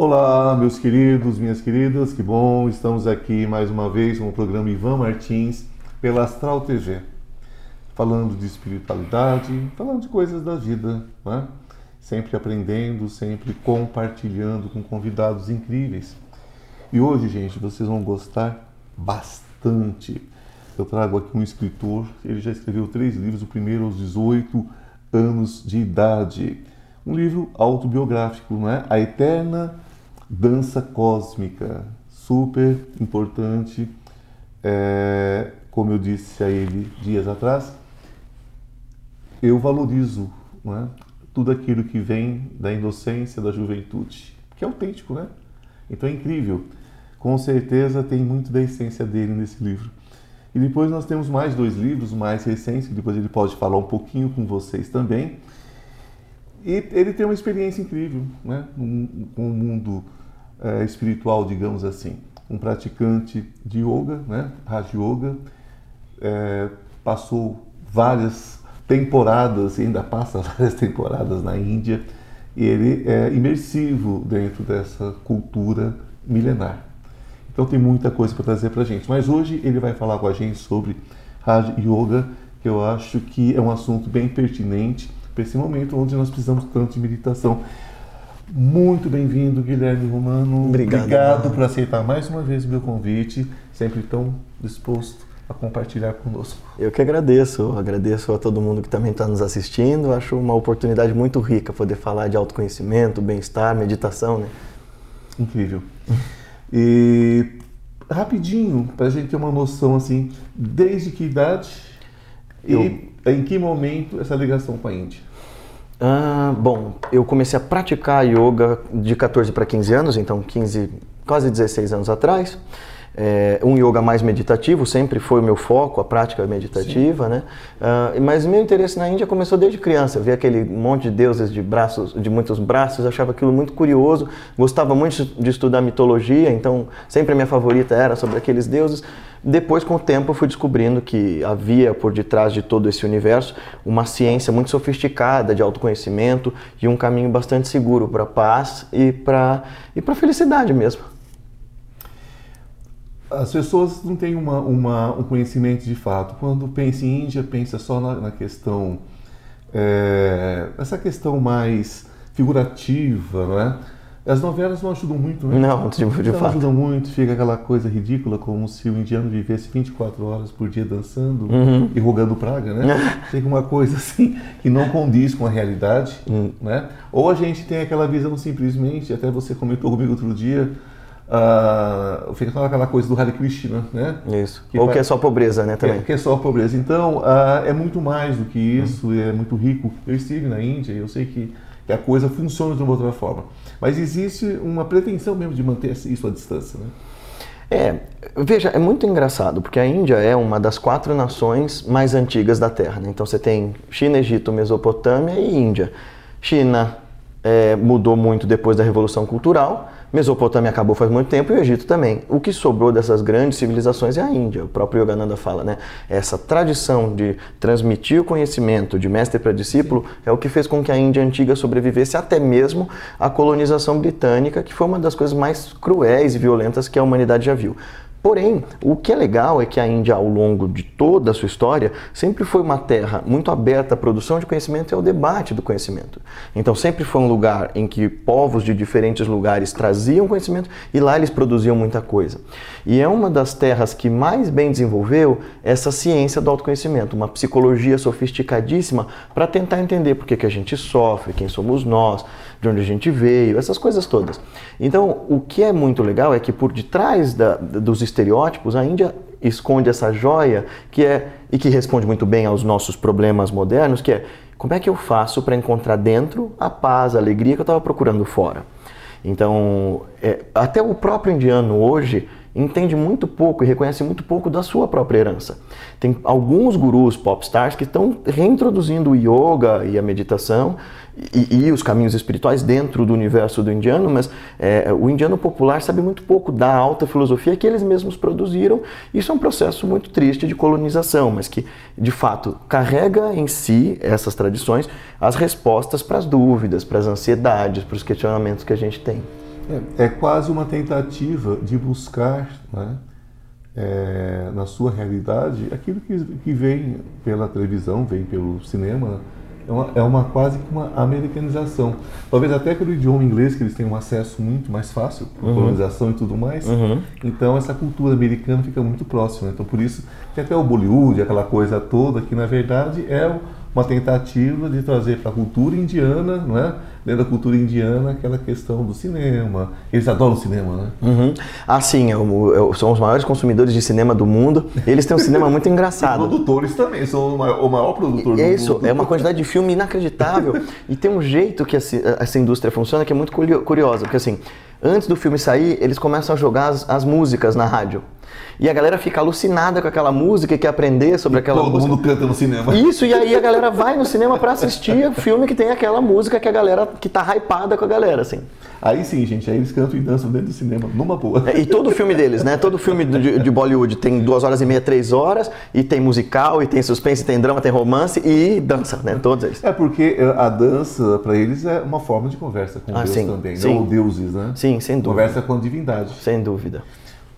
Olá, meus queridos, minhas queridas, que bom, estamos aqui mais uma vez no programa Ivan Martins pela Astral TV, falando de espiritualidade, falando de coisas da vida, né? sempre aprendendo, sempre compartilhando com convidados incríveis. E hoje, gente, vocês vão gostar bastante. Eu trago aqui um escritor, ele já escreveu três livros, o primeiro aos 18 anos de idade. Um livro autobiográfico, né? A Eterna Dança Cósmica, super importante. É, como eu disse a ele dias atrás, eu valorizo né, tudo aquilo que vem da inocência da juventude, que é autêntico, né? Então é incrível. Com certeza tem muito da essência dele nesse livro. E depois nós temos mais dois livros mais recentes, que depois ele pode falar um pouquinho com vocês também. E ele tem uma experiência incrível né? com o mundo é, espiritual, digamos assim. Um praticante de yoga, né? Raja Yoga, é, passou várias temporadas, ainda passa várias temporadas na Índia, e ele é imersivo dentro dessa cultura milenar. Então tem muita coisa para trazer para a gente. Mas hoje ele vai falar com a gente sobre Raja Yoga, que eu acho que é um assunto bem pertinente para esse momento onde nós precisamos tanto de meditação. Muito bem-vindo, Guilherme Romano. Obrigado. Obrigado por aceitar mais uma vez o meu convite, sempre tão disposto a compartilhar conosco. Eu que agradeço, agradeço a todo mundo que também está nos assistindo. Acho uma oportunidade muito rica poder falar de autoconhecimento, bem-estar, meditação, né? Incrível. E rapidinho, para a gente ter uma noção assim, desde que idade eu... e em que momento essa ligação com a Índia? Ah, bom, eu comecei a praticar yoga de 14 para 15 anos, então 15, quase 16 anos atrás é, um yoga mais meditativo, sempre foi o meu foco, a prática meditativa, Sim. né? Uh, mas meu interesse na Índia começou desde criança. Eu via aquele monte de deuses de braços, de muitos braços, achava aquilo muito curioso. Gostava muito de estudar mitologia, então sempre a minha favorita era sobre aqueles deuses. Depois, com o tempo, eu fui descobrindo que havia por detrás de todo esse universo uma ciência muito sofisticada de autoconhecimento e um caminho bastante seguro para a paz e para e para felicidade mesmo as pessoas não têm uma, uma, um conhecimento de fato. Quando pensa em Índia, pensa só na, na questão, é, essa questão mais figurativa, não é? As novelas não ajudam muito, né? Não, de, de não fato. ajudam muito, fica aquela coisa ridícula, como se o indiano vivesse 24 horas por dia dançando uhum. e rogando praga, né? Fica uma coisa assim que não condiz com a realidade, uhum. né? Ou a gente tem aquela visão simplesmente, até você comentou comigo outro dia, Uh, fica só aquela coisa do Hare Krishna, né? Isso. Que Ou faz... que é só pobreza, né? Também. Que, que é só pobreza. Então, uh, é muito mais do que isso, hum. é muito rico. Eu estive na Índia e eu sei que, que, a coisa funciona de uma outra forma. Mas existe uma pretensão mesmo de manter isso à distância, né? É, veja, é muito engraçado, porque a Índia é uma das quatro nações mais antigas da Terra. Né? Então você tem China, Egito, Mesopotâmia e Índia. China é, mudou muito depois da Revolução Cultural, Mesopotâmia acabou faz muito tempo e o Egito também. O que sobrou dessas grandes civilizações é a Índia. O próprio Yogananda fala, né? Essa tradição de transmitir o conhecimento de mestre para discípulo é o que fez com que a Índia antiga sobrevivesse até mesmo à colonização britânica, que foi uma das coisas mais cruéis e violentas que a humanidade já viu. Porém, o que é legal é que a Índia, ao longo de toda a sua história, sempre foi uma terra muito aberta à produção de conhecimento e ao debate do conhecimento. Então, sempre foi um lugar em que povos de diferentes lugares traziam conhecimento e lá eles produziam muita coisa. E é uma das terras que mais bem desenvolveu essa ciência do autoconhecimento, uma psicologia sofisticadíssima para tentar entender por que, que a gente sofre, quem somos nós, de onde a gente veio, essas coisas todas. Então, o que é muito legal é que por detrás da, dos estereótipos, a Índia esconde essa joia que é e que responde muito bem aos nossos problemas modernos, que é como é que eu faço para encontrar dentro a paz, a alegria que eu estava procurando fora. Então, é, até o próprio indiano hoje entende muito pouco e reconhece muito pouco da sua própria herança. Tem alguns gurus popstars que estão reintroduzindo o yoga e a meditação e, e, os caminhos espirituais dentro do universo do indiano, mas é, o indiano popular sabe muito pouco da alta filosofia que eles mesmos produziram. Isso é um processo muito triste de colonização, mas que de fato carrega em si essas tradições as respostas para as dúvidas, para as ansiedades, para os questionamentos que a gente tem. É, é quase uma tentativa de buscar né, é, na sua realidade aquilo que, que vem pela televisão, vem pelo cinema, é uma, é uma quase que uma americanização. Talvez até pelo idioma inglês, que eles têm um acesso muito mais fácil, uhum. colonização e tudo mais. Uhum. Então essa cultura americana fica muito próxima. Então por isso que até o Bollywood, aquela coisa toda, que na verdade é uma tentativa de trazer para a cultura indiana, não é? dentro da cultura indiana, aquela questão do cinema. Eles adoram cinema, né? Uhum. Ah, sim, eu, eu, são os maiores consumidores de cinema do mundo. Eles têm um cinema muito engraçado. E produtores também, são o maior, o maior produtor é isso, é uma quantidade de filme inacreditável. e tem um jeito que essa, essa indústria funciona que é muito curiosa, porque assim, antes do filme sair, eles começam a jogar as, as músicas na rádio. E a galera fica alucinada com aquela música e quer aprender sobre aquela todo música. Todo mundo canta no cinema. Isso, e aí a galera vai no cinema para assistir o filme que tem aquela música que a galera, que tá hypada com a galera, assim. Aí sim, gente, aí eles cantam e dançam dentro do cinema, numa boa. É, e todo filme deles, né? Todo filme de, de, Bollywood tem duas horas e meia, três horas, e tem musical, e tem suspense, tem drama, tem romance e dança, né? Todos eles. É porque eh, a dança, para eles, é uma forma de conversa com ah, Deus sim, também, sim. não deuses, né? Sim, sem dúvida. Conversa com a divindade. Sem dúvida.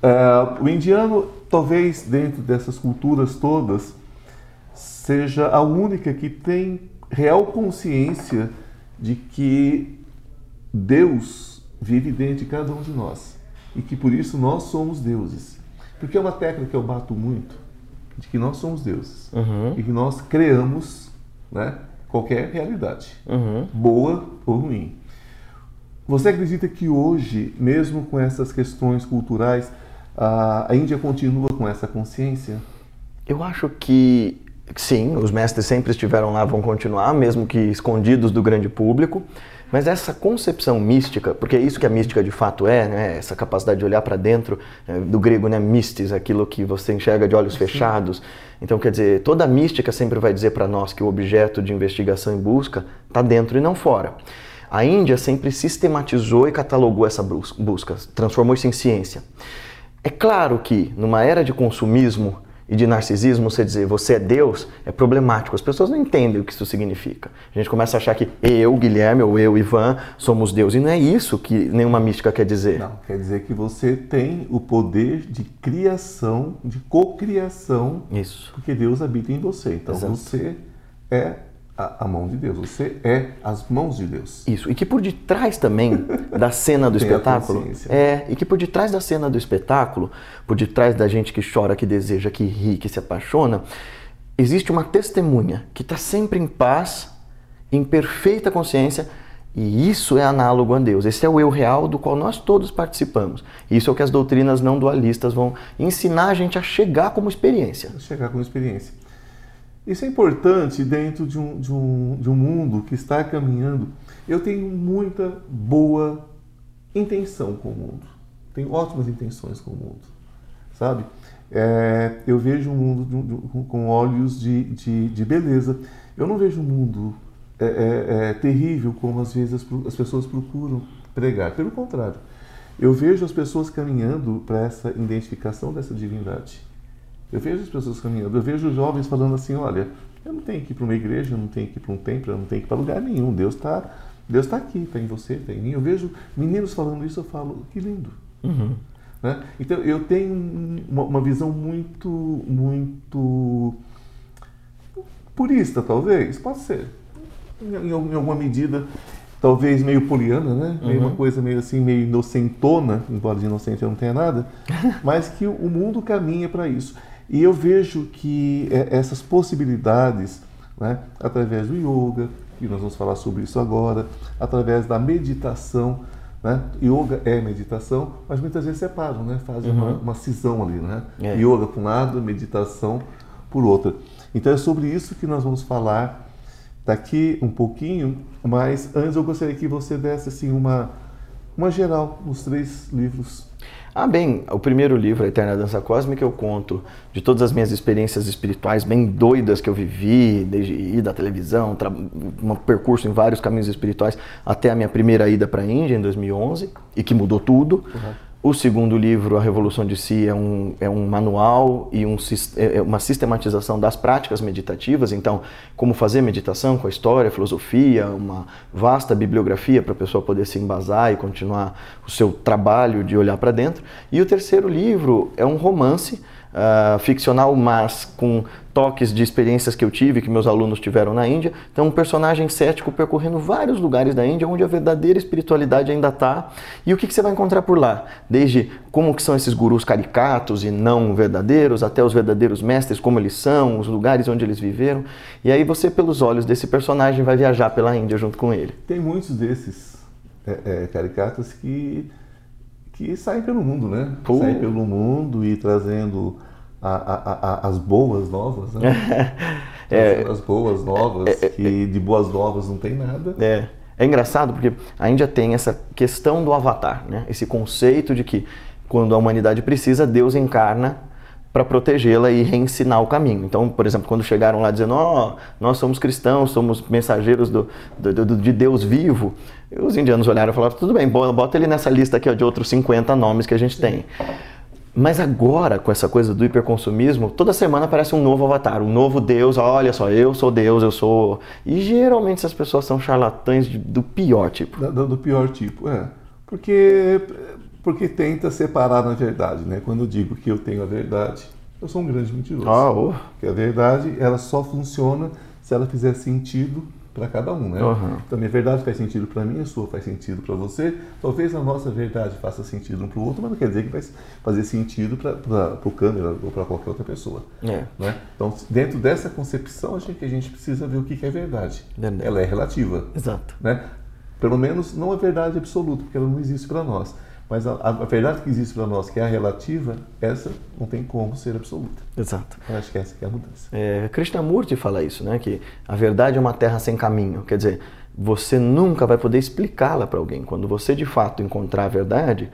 Uh, o indiano, talvez dentro dessas culturas todas, seja a única que tem real consciência de que Deus vive dentro de cada um de nós e que por isso nós somos deuses. Porque é uma técnica que eu bato muito de que nós somos deuses uhum. e que nós criamos né, qualquer realidade, uhum. boa ou ruim. Você acredita que hoje, mesmo com essas questões culturais, a, Índia continua com essa consciência? Eu acho que sim, os mestres sempre estiveram lá, vão continuar, mesmo que escondidos do grande público. Mas essa concepção mística, porque é isso que a mística de fato é, né? essa capacidade de olhar para dentro, é, do grego, né? mistis, aquilo que você enxerga de olhos fechados. Então, quer dizer, toda a mística sempre vai dizer para nós que o objeto de investigação e busca está dentro e não fora. A Índia sempre sistematizou e catalogou essa busca, transformou isso em ciência. É claro que numa era de consumismo e de narcisismo, você dizer você é Deus é problemático. As pessoas não entendem o que isso significa. A gente começa a achar que eu, Guilherme, ou eu, Ivan, somos Deus. E não é isso que nenhuma mística quer dizer. Não, quer dizer que você tem o poder de criação, de cocriação. Isso. Porque Deus habita em você. Então Exato. você é a, a, mão de Deus, você é as mãos de Deus. Isso, e que por detrás também da cena do espetáculo, é, e que por detrás da cena do espetáculo, por detrás da gente que chora, que deseja, que ri, que se apaixona, existe uma testemunha que está sempre em paz, em perfeita consciência, e isso é análogo a Deus. Esse é o eu real do qual nós todos participamos. Isso é o que as doutrinas não dualistas vão ensinar a gente a chegar como experiência. Chegar como experiência. Isso é importante dentro de um, de, um, de um mundo que está caminhando. Eu tenho muita boa intenção com o mundo. Tenho ótimas intenções com o mundo, sabe? É, eu vejo um mundo com olhos de, de, de, beleza. Eu não vejo um mundo é, é, é, terrível como às vezes as, as pessoas procuram pregar. Pelo contrário, eu vejo as pessoas caminhando para essa identificação dessa divindade. Eu vejo as pessoas caminhando, eu vejo jovens falando assim: olha, eu não tenho que ir para uma igreja, eu não tenho que ir para um templo, eu não tenho que ir para lugar nenhum. Deus está Deus tá aqui, está em você, está em mim. Eu vejo meninos falando isso, eu falo: que lindo. Uhum. Né? Então eu tenho uma, uma, visão muito, muito purista, talvez, pode ser, em, em alguma medida, talvez meio poliana, né? Uhum. Meio uma coisa meio assim, meio inocentona, embora de inocente eu não tenha nada, mas que o mundo caminha para isso. E eu vejo que é, essas possibilidades, né, através do yoga, e nós vamos falar sobre isso agora, através da meditação, né? Yoga é meditação, mas muitas vezes separam, né? fazem uhum. uma, uma, cisão ali. Né? É. Yoga por um lado, meditação por outro. Então é sobre isso que nós vamos falar daqui um pouquinho, mas antes eu gostaria que você desse assim, uma, uma geral nos três livros ah, bem, o primeiro livro, A Eterna Dança Cósmica, eu conto de todas as minhas experiências espirituais bem doidas que eu vivi, desde ir da televisão, um percurso em vários caminhos espirituais, até a minha primeira ida para a Índia em 2011, e que mudou tudo. Uhum. O segundo livro, A Revolução de Si, é um, é um manual e um, é, é uma sistematização das práticas meditativas. Então, como fazer meditação com a história, a filosofia, uma vasta bibliografia para a pessoa poder se embasar e continuar o seu trabalho de olhar para dentro. E o terceiro livro é um romance uh, ficcional, mas com toques de experiências que eu tive, que meus alunos tiveram na Índia. Então, um personagem cético percorrendo vários lugares da Índia, onde a verdadeira espiritualidade ainda está. E o que, que, você vai encontrar por lá? Desde como que são esses gurus caricatos e não verdadeiros, até os verdadeiros mestres, como eles são, os lugares onde eles viveram. E aí você, pelos olhos desse personagem, vai viajar pela Índia junto com ele. Tem muitos desses é, é, caricatos que que saem pelo mundo, né? Pô. Saem pelo mundo e trazendo a, a, a, as boas novas, né? é, as boas novas, é, é, que de boas novas não tem nada. É. É engraçado porque a Índia tem essa questão do avatar, né? Esse conceito de que quando a humanidade precisa, Deus encarna para protegê-la e reensinar o caminho. Então, por exemplo, quando chegaram lá dizendo, ó, oh, nós somos cristãos, somos mensageiros do, do, do, de Deus vivo, os indianos olharam e falaram, tudo bem, bota ele nessa lista aqui ó, de outros 50 nomes que a gente tem. Mas agora, com essa coisa do hiperconsumismo, toda semana aparece um novo avatar, um novo Deus. Olha só, eu sou Deus, eu sou. E geralmente essas pessoas são charlatães do pior tipo. Do, do pior tipo, é. Porque porque tenta separar na verdade, né? Quando eu digo que eu tenho a verdade, eu sou um grande mentiroso. Ah, oh. Porque a verdade, ela só funciona se ela fizer sentido para cada um, né? Uhum. Então, a minha verdade faz sentido para mim, a sua faz sentido para você. Talvez a nossa verdade faça sentido um para o outro, mas não quer dizer que vai fazer sentido para o câmera ou para qualquer outra pessoa. É. Né? Então, dentro dessa concepção, acho que a gente precisa ver o que é verdade. Verdade. Ela é relativa. Exato. Né? Pelo menos não é verdade absoluta, porque ela não existe para nós. Mas a, a, verdade que existe para nós, que é a relativa, essa não tem como ser absoluta. Exato. Eu acho que essa que é a mudança. É, Krishnamurti fala isso, né? Que a verdade é uma terra sem caminho. Quer dizer, você nunca vai poder explicá-la para alguém. Quando você de fato encontrar a verdade,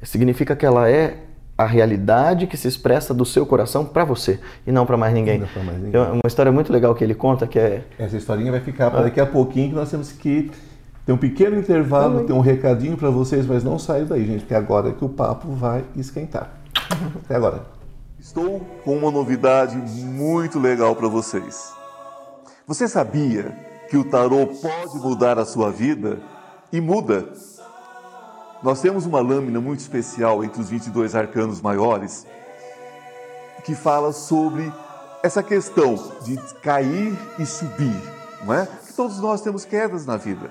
significa que ela é a realidade que se expressa do seu coração para você e não para mais ninguém. Não mais ninguém. É uma história muito legal que ele conta que é. Essa historinha vai ficar para daqui a pouquinho que nós temos que tem um pequeno intervalo, tem um recadinho para vocês, mas não saiam daí, gente, porque agora é que o papo vai esquentar. Até agora. Estou com uma novidade muito legal para vocês. Você sabia que o tarô pode mudar a sua vida? E muda. Nós temos uma lâmina muito especial entre os 22 arcanos maiores que fala sobre essa questão de cair e subir, não é? Que todos nós temos quedas na vida.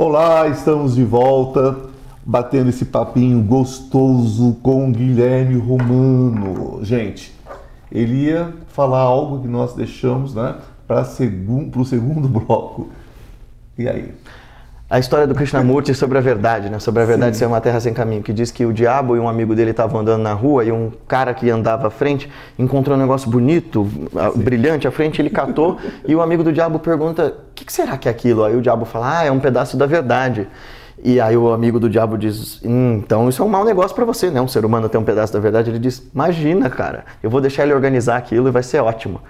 Olá, estamos de volta, batendo esse papinho gostoso com Guilherme Romano. Gente, ele ia falar algo que nós deixamos né, para o segundo bloco. E aí? A história do Krishnamurti sobre a verdade, né? Sobre a verdade Sim. ser uma terra sem caminho, que diz que o diabo e um amigo dele estavam andando na rua e um cara que andava à frente encontrou um negócio bonito, Sim. brilhante à frente, ele catou e o amigo do diabo pergunta: "O que, que será que é aquilo?" Aí o diabo fala: "Ah, é um pedaço da verdade." E aí o amigo do diabo diz: então isso é um mau negócio para você, né? Um ser humano ter um pedaço da verdade. Ele diz: imagina, cara, eu vou deixar ele organizar aquilo e vai ser ótimo.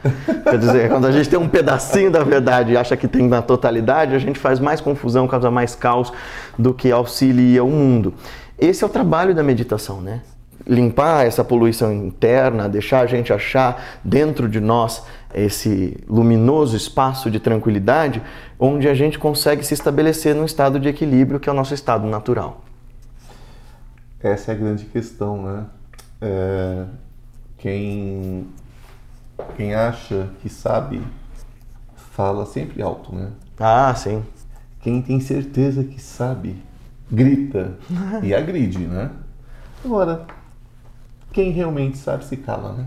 Quer dizer, quando a gente tem um pedacinho da verdade e acha que tem na totalidade, a gente faz mais confusão, causa mais caos do que auxilia o mundo. Esse é o trabalho da meditação, né? limpar essa poluição interna, deixar a gente achar dentro de nós esse luminoso espaço de tranquilidade, onde a gente consegue se estabelecer num estado de equilíbrio que é o nosso estado natural. Essa é a grande questão, né? É, quem quem acha que sabe fala sempre alto, né? Ah, sim. Quem tem certeza que sabe grita e agride, né? Agora, quem realmente sabe se cala, né?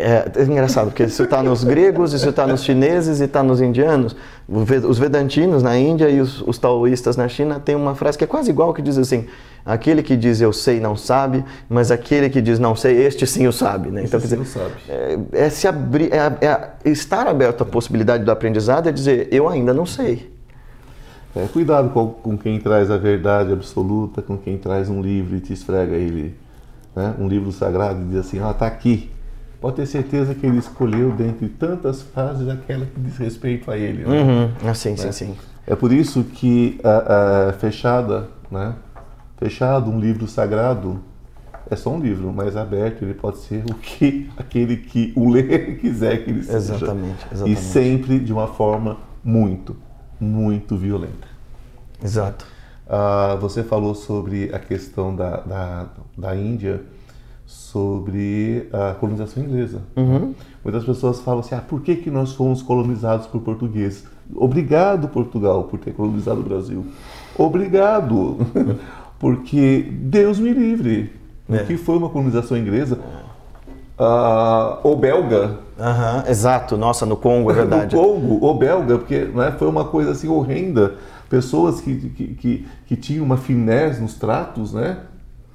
É, é engraçado, porque isso está nos gregos, isso está nos chineses e está nos indianos. Os vedantinos na Índia e os, os taoístas na China têm uma frase que é quase igual, que diz assim, aquele que diz eu sei não sabe, mas aquele que diz não sei, este sim o sabe. Né? Então, quer dizer, sabe. É, é, se abrir, é, é, estar aberto à possibilidade do aprendizado é dizer eu ainda não sei. É, cuidado com, com, quem traz a verdade absoluta, com quem traz um livro e te esfrega ele, né? um livro sagrado e diz assim, ah, está aqui, pode ter certeza que ele escolheu dentre tantas frases aquela que diz respeito a ele. Né? Uhum. Ah, sim, né? sim, sim. É por isso que a, a, fechada, né? Fechado, um livro sagrado é só um livro, mas aberto ele pode ser o que aquele que o lê quiser que ele seja. Exatamente, exatamente. E sempre de uma forma muito, muito violenta. Exato. Ah, você falou sobre a questão da, da, da Índia sobre a colonização inglesa. Uhum. Muitas pessoas falam assim: ah, por que, que nós fomos colonizados por portugueses? Obrigado, Portugal, por ter colonizado o Brasil. Obrigado, porque Deus me livre. É. O que foi uma colonização inglesa? Uh, ou belga. Uhum, exato, nossa, no Congo, é verdade. no Congo, ou belga, porque né, foi uma coisa assim horrenda. Pessoas que, que, que, que tinham uma finesse nos tratos, né?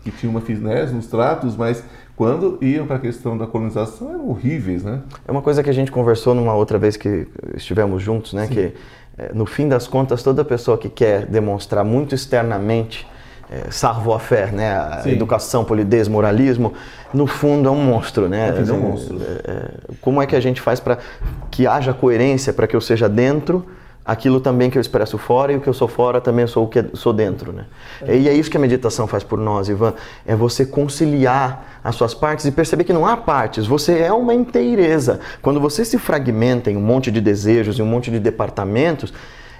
Que tinham uma finesse nos tratos, mas quando iam para a questão da colonização eram horríveis, né? É uma coisa que a gente conversou numa outra vez que estivemos juntos, né? Sim. Que é, no fim das contas toda pessoa que quer demonstrar muito externamente é, savoir-faire, né? A Sim. educação, polidez, moralismo, no fundo é um monstro, né? É, é um monstro. É, é, como é que a gente faz para que haja coerência para que eu seja dentro aquilo também que eu expresso fora e o que eu sou fora também sou o que sou dentro, né? É. E é isso que a meditação faz por nós, Ivan, é você conciliar as suas partes e perceber que não há partes, você é uma inteireza. Quando você se fragmenta em um monte de desejos, em um monte de departamentos,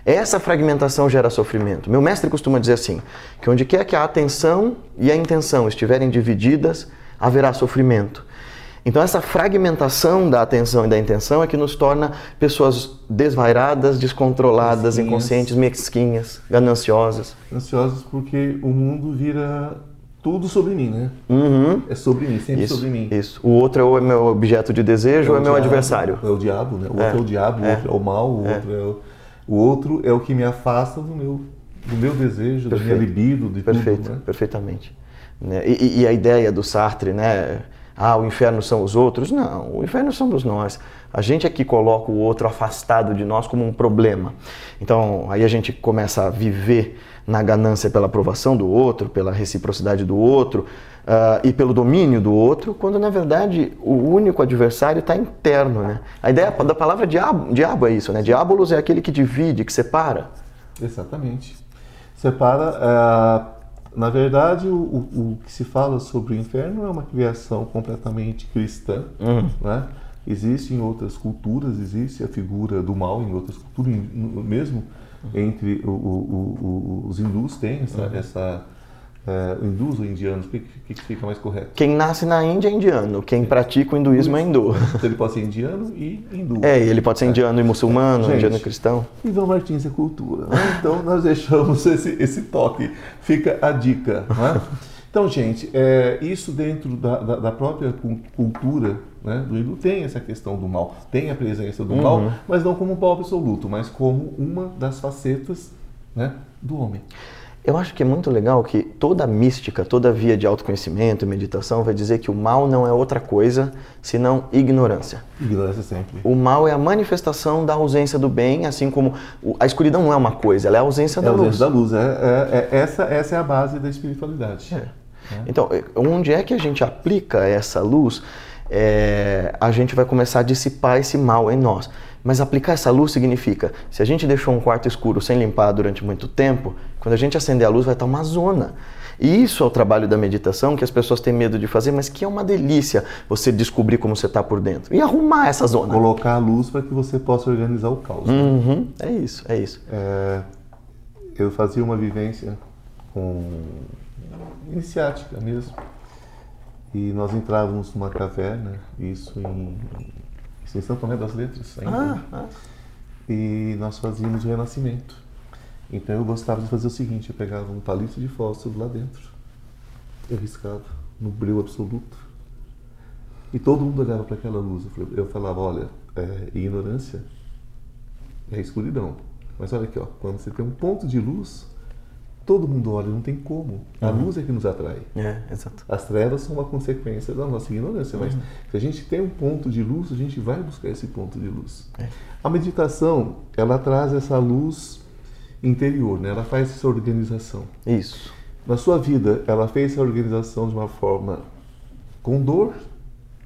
essa fragmentação gera sofrimento. Meu mestre costuma dizer assim, que onde quer que a atenção e a intenção estiverem divididas, haverá sofrimento. Então, essa fragmentação da atenção e da intenção é que nos torna pessoas desvairadas, descontroladas, mesquinhas. inconscientes, mesquinhas, gananciosas. Ansiosas porque o mundo vira tudo sobre mim, né? Uhum. É sobre mim, sempre isso, sobre mim. Isso. O outro é o meu objeto de desejo é ou é meu adversário? É o diabo, né? O é. outro é o diabo, o é. outro é o mal, o é. outro é o, o outro é o que me afasta do meu, do meu desejo, Perfeito. da minha libido, de Perfeito, tudo. Né? Perfeitamente. Né? E, e, a ideia do Sartre, né? Ah, o inferno são os outros. Não, o inferno somos nós. A gente é que coloca o outro afastado de nós como um problema. Então, aí a gente começa a viver na ganância pela aprovação do outro, pela reciprocidade do outro uh, e pelo domínio do outro, quando na verdade o único adversário está interno. Né? A ideia da palavra diabo, diabo é isso, né? Diabolos é aquele que divide, que separa. Exatamente. Separa. Uh na verdade, o, o, o, que se fala sobre o inferno é uma criação completamente cristã. Uhum. Né? Existe em outras culturas, existe a figura do mal em outras culturas, mesmo entre o, os hindus tem essa, uhum. essa é, hindus ou indianos? O que, que, que, fica mais correto? Quem nasce na Índia é indiano, quem pratica o hinduísmo é hindu. Então ele pode ser indiano e hindu. É, ele pode ser indiano e muçulmano, Gente, indiano e cristão. Ivan Martins é cultura. Né? Então nós deixamos esse, esse toque. Fica a dica. Né? Então, gente, é, isso dentro da, da, da própria cultura né, do hindu tem essa questão do mal, tem a presença do uhum. mal, mas não como um mal absoluto, mas como uma das facetas né, do homem. Eu acho que é muito legal que toda mística, toda via de autoconhecimento, meditação, vai dizer que o mal não é outra coisa senão ignorância. Ignorância sempre. O mal é a manifestação da ausência do bem, assim como a escuridão não é uma coisa, ela é a ausência é da a luz. ausência da luz. É, é, é, essa, essa é a base da espiritualidade. É. Então, onde é que a gente aplica essa luz, é, a gente vai começar a dissipar esse mal em nós. Mas aplicar essa luz significa, se a gente deixou um quarto escuro sem limpar durante muito tempo, quando a gente acender a luz vai estar uma zona. E isso é o trabalho da meditação que as pessoas têm medo de fazer, mas que é uma delícia você descobrir como você está por dentro e arrumar essa zona. Colocar a luz para que você possa organizar o caos. Né? Uhum. É isso, é isso. É, eu fazia uma vivência com iniciática mesmo. E nós entrávamos numa caverna, isso em em São Tomé das Letras ainda. Ah, ah. E nós fazíamos o renascimento. Então eu gostava de fazer o seguinte, eu pegava um palito de fósforo lá dentro, eu riscava no breu absoluto. E todo mundo olhava para aquela luz. Eu falava, olha, é, ignorância é escuridão. Mas olha aqui, ó, quando você tem um ponto de luz, todo mundo olha, não tem como. A luz é que nos atrai. É, exato. As trevas são uma consequência da nossa ignorância, mas se a gente tem um ponto de luz, a gente vai buscar esse ponto de luz. É. A meditação, ela traz essa luz interior, né? ela faz essa organização. Isso. Na sua vida, ela fez essa organização de uma forma com dor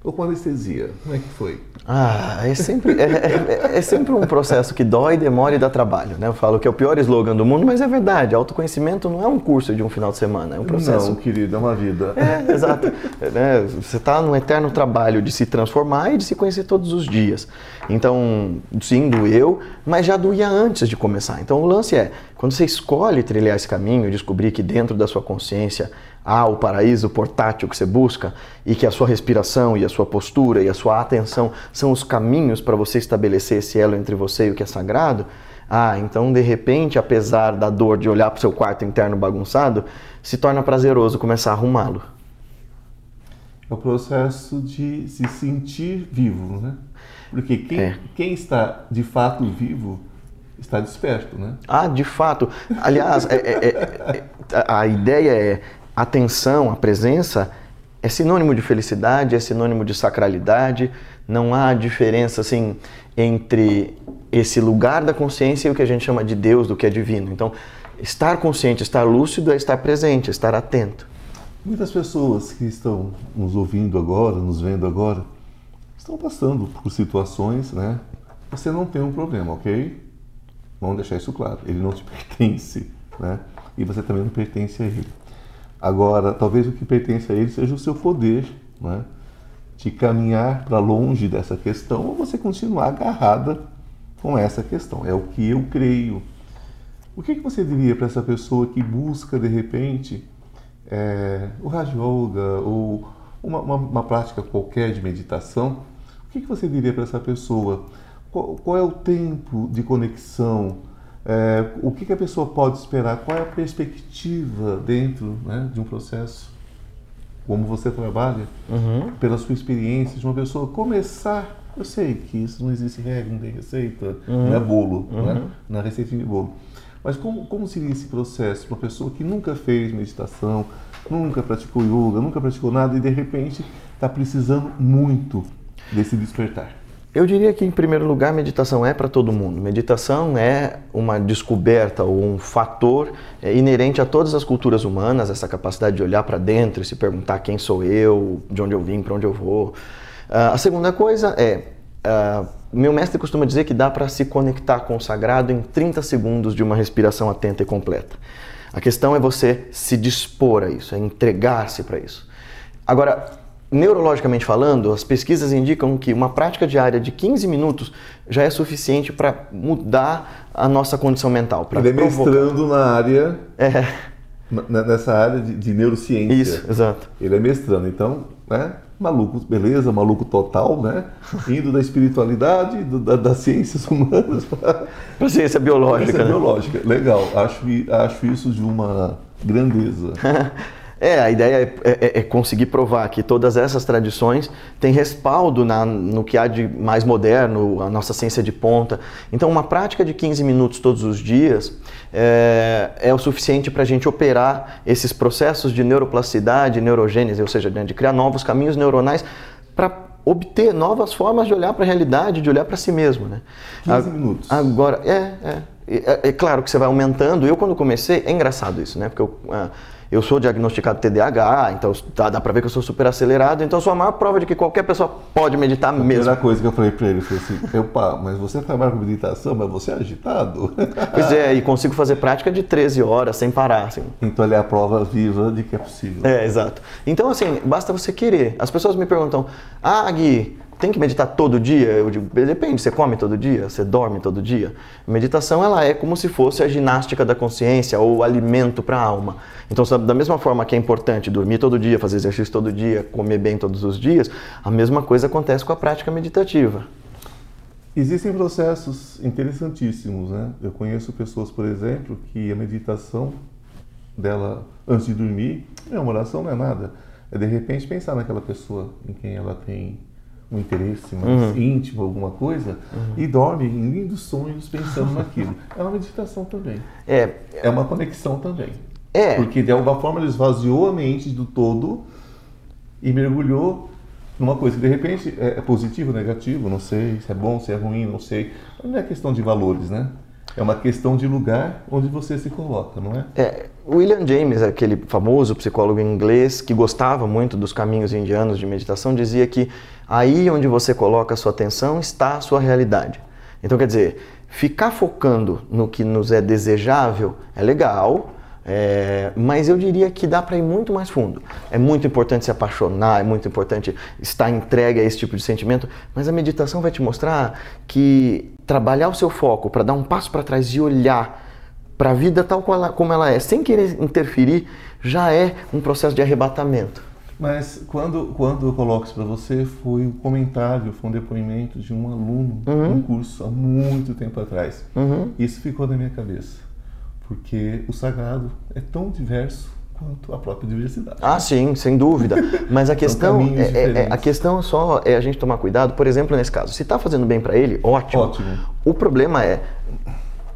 ou com anestesia? Como é que foi? Ah, é sempre, é, é- é sempre um processo que dói, demora e dá trabalho, né? Eu falo que é o pior slogan do mundo, mas é verdade. Autoconhecimento não é um curso de um final de semana, é um processo Não, querido, é uma vida. É, exato. É, né, Você está num eterno trabalho de se transformar e de se conhecer todos os dias. Então, sim, doeu, mas já doía antes de começar. Então, o lance é, quando você escolhe trilhar esse caminho, descobrir que dentro da sua consciência há o paraíso portátil que você busca e que a sua respiração e a sua postura e a sua atenção são os caminhos para você estabelecer esse elo entre você e o que é sagrado, ah, então de repente, apesar da dor de olhar para o seu quarto interno bagunçado, se torna prazeroso começar a arrumá-lo. É o processo de se sentir vivo, né? Porque quem, É. quem está de fato vivo está desperto, né? Ah, de fato. Aliás, é- é- é- é- a ideia é a atenção, a presença é sinônimo de felicidade, é sinônimo de sacralidade. Não há diferença assim entre esse lugar da consciência e o que a gente chama de Deus, do que é divino. Então, estar consciente, estar lúcido é estar presente, é estar atento. Muitas pessoas que estão nos ouvindo agora, nos vendo agora, estão passando por situações, né? Você não tem um problema, ok? Vamos deixar isso claro. Ele não te pertence, né? E você também não pertence a ele. Agora, talvez o que pertence a ele seja o seu poder, né? De caminhar para longe dessa questão ou você continuar agarrada com essa questão. É o que eu creio. O que, que você diria para essa pessoa que busca, de repente, é, o Raja Yoga ou uma, uma, uma prática qualquer de meditação? O que, que você diria para essa pessoa? Qual, qual é o tempo de conexão? É, o que, que a pessoa pode esperar? Qual é a perspectiva dentro né, de um processo? Como você trabalha, pela sua experiência de uma pessoa começar. Eu sei que isso não existe regra, não tem receita, não é bolo, né? não é receitinha de bolo. Mas como, como seria esse processo para uma pessoa que nunca fez meditação, nunca praticou yoga, nunca praticou nada e de repente está precisando muito desse despertar? Eu diria que, em primeiro lugar, meditação é para todo mundo. Meditação é uma descoberta ou um fator é, inerente a todas as culturas humanas, essa capacidade de olhar para dentro e se perguntar quem sou eu, de onde eu vim, para onde eu vou. Ah, a segunda coisa é, ah, meu mestre costuma dizer que dá para se conectar com o sagrado em 30 segundos de uma respiração atenta e completa. A questão é você se dispor a isso, é entregar-se para isso. Agora, neurologicamente falando, as pesquisas indicam que uma prática diária de 15 minutos já é suficiente para mudar a nossa condição mental. pra Ele é mestrando na área, É, na- nessa área de, de neurociência. isso, exato. Ele é mestrando, então, né? Maluco, beleza, maluco total, né? Indo da espiritualidade, do- da- das ciências humanas para Para ciência biológica. ciência né? biológica. Legal, acho, acho isso de uma grandeza. É, a ideia é, é- é conseguir provar que todas essas tradições têm respaldo na- no que há de mais moderno, a nossa ciência de ponta. Então, uma prática de 15 minutos todos os dias é, é o suficiente para a gente operar esses processos de neuroplasticidade, neurogênese, ou seja, né, de criar novos caminhos neuronais para obter novas formas de olhar para a realidade, de olhar para si mesmo. Né? 15 A- minutos. Agora, é, é, é, é claro que você vai aumentando. Eu, quando comecei, é engraçado isso, né? Porque eu, ah, eu sou diagnosticado TDAH, então dá, dá pra ver que eu sou super acelerado. Então, eu sou a maior prova de que qualquer pessoa pode meditar A mesmo. primeira coisa que eu falei para ele foi assim: opa, mas você trabalha com meditação, mas você é agitado? Pois é, e consigo fazer prática de 13 horas sem parar, assim. então ele é a prova viva de que é possível. É, exato. Então, assim, basta você querer. As pessoas me perguntam, ah, Gui, tem que meditar todo dia? Eu digo, depende, você come todo dia? Você dorme todo dia? Meditação, ela é como se fosse a ginástica da consciência ou alimento para a alma. Então, da mesma forma que é importante dormir todo dia, fazer exercício todo dia, comer bem todos os dias, a mesma coisa acontece com a prática meditativa. Existem processos interessantíssimos, né? Eu conheço pessoas, por exemplo, que a meditação dela antes de dormir, é uma oração não é nada. É de repente pensar naquela pessoa em quem ela tem um interesse mais uhum. íntimo, alguma coisa, uhum. e dorme em lindos sonhos pensando naquilo. É uma meditação também. É, é uma conexão também. É. Porque de alguma forma ele esvaziou a mente do todo e mergulhou numa coisa que de repente é, é positivo, negativo, não sei se é bom, se é ruim, não sei. Não é questão de valores, né? É uma questão de lugar onde você se coloca, não é? É, William James, aquele famoso psicólogo inglês que gostava muito dos caminhos indianos de meditação, dizia que aí onde você coloca a sua atenção está a sua realidade. Então, quer dizer, ficar focando no que nos é desejável é legal, é, mas eu diria que dá para ir muito mais fundo. É muito importante se apaixonar, é muito importante estar entregue a esse tipo de sentimento, mas a meditação vai te mostrar que trabalhar o seu foco para dar um passo para trás e olhar para a vida tal como ela é, sem querer interferir, já é um processo de arrebatamento. Mas quando, quando eu coloco isso para você, foi um comentário, foi um depoimento de um aluno uhum. um curso há muito tempo atrás. Uhum. Isso ficou na minha cabeça porque o sagrado é tão diverso quanto a própria diversidade. Ah, sim, sem dúvida. Mas a questão é, é, é, a questão só é a gente tomar cuidado. Por exemplo, nesse caso, se está fazendo bem para ele, ótimo. Ótimo. O problema é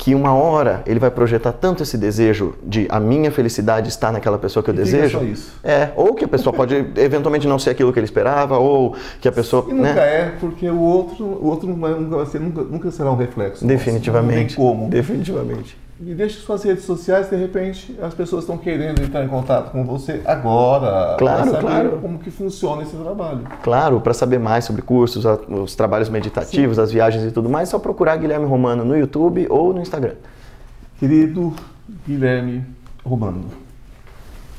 que uma hora ele vai projetar tanto esse desejo de a minha felicidade está naquela pessoa que eu e desejo. Só isso. É, ou que a pessoa pode eventualmente não ser aquilo que ele esperava, ou que a pessoa. E nunca né? é, porque o outro, o outro nunca, nunca, nunca será um reflexo. Definitivamente. Não tem como. Definitivamente e deixe suas redes sociais, de repente as pessoas estão querendo entrar em contato com você agora, claro, saber claro. como que funciona esse trabalho. Claro, para saber mais sobre cursos, os trabalhos meditativos, Sim. as viagens e tudo mais, é só procurar Guilherme Romano no YouTube ou no Instagram. Querido Guilherme Romano,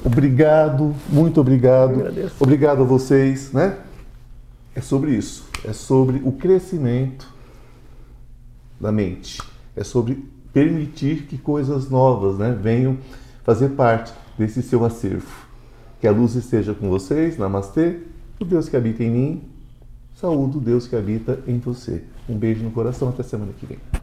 obrigado, muito obrigado. Obrigado a vocês, né? É sobre isso, é sobre o crescimento da mente, é sobre permitir que coisas novas né, venham fazer parte desse seu acervo. Que a luz esteja com vocês, namastê, o Deus que habita em mim, saúde o Deus que habita em você. Um beijo no coração, até semana que vem.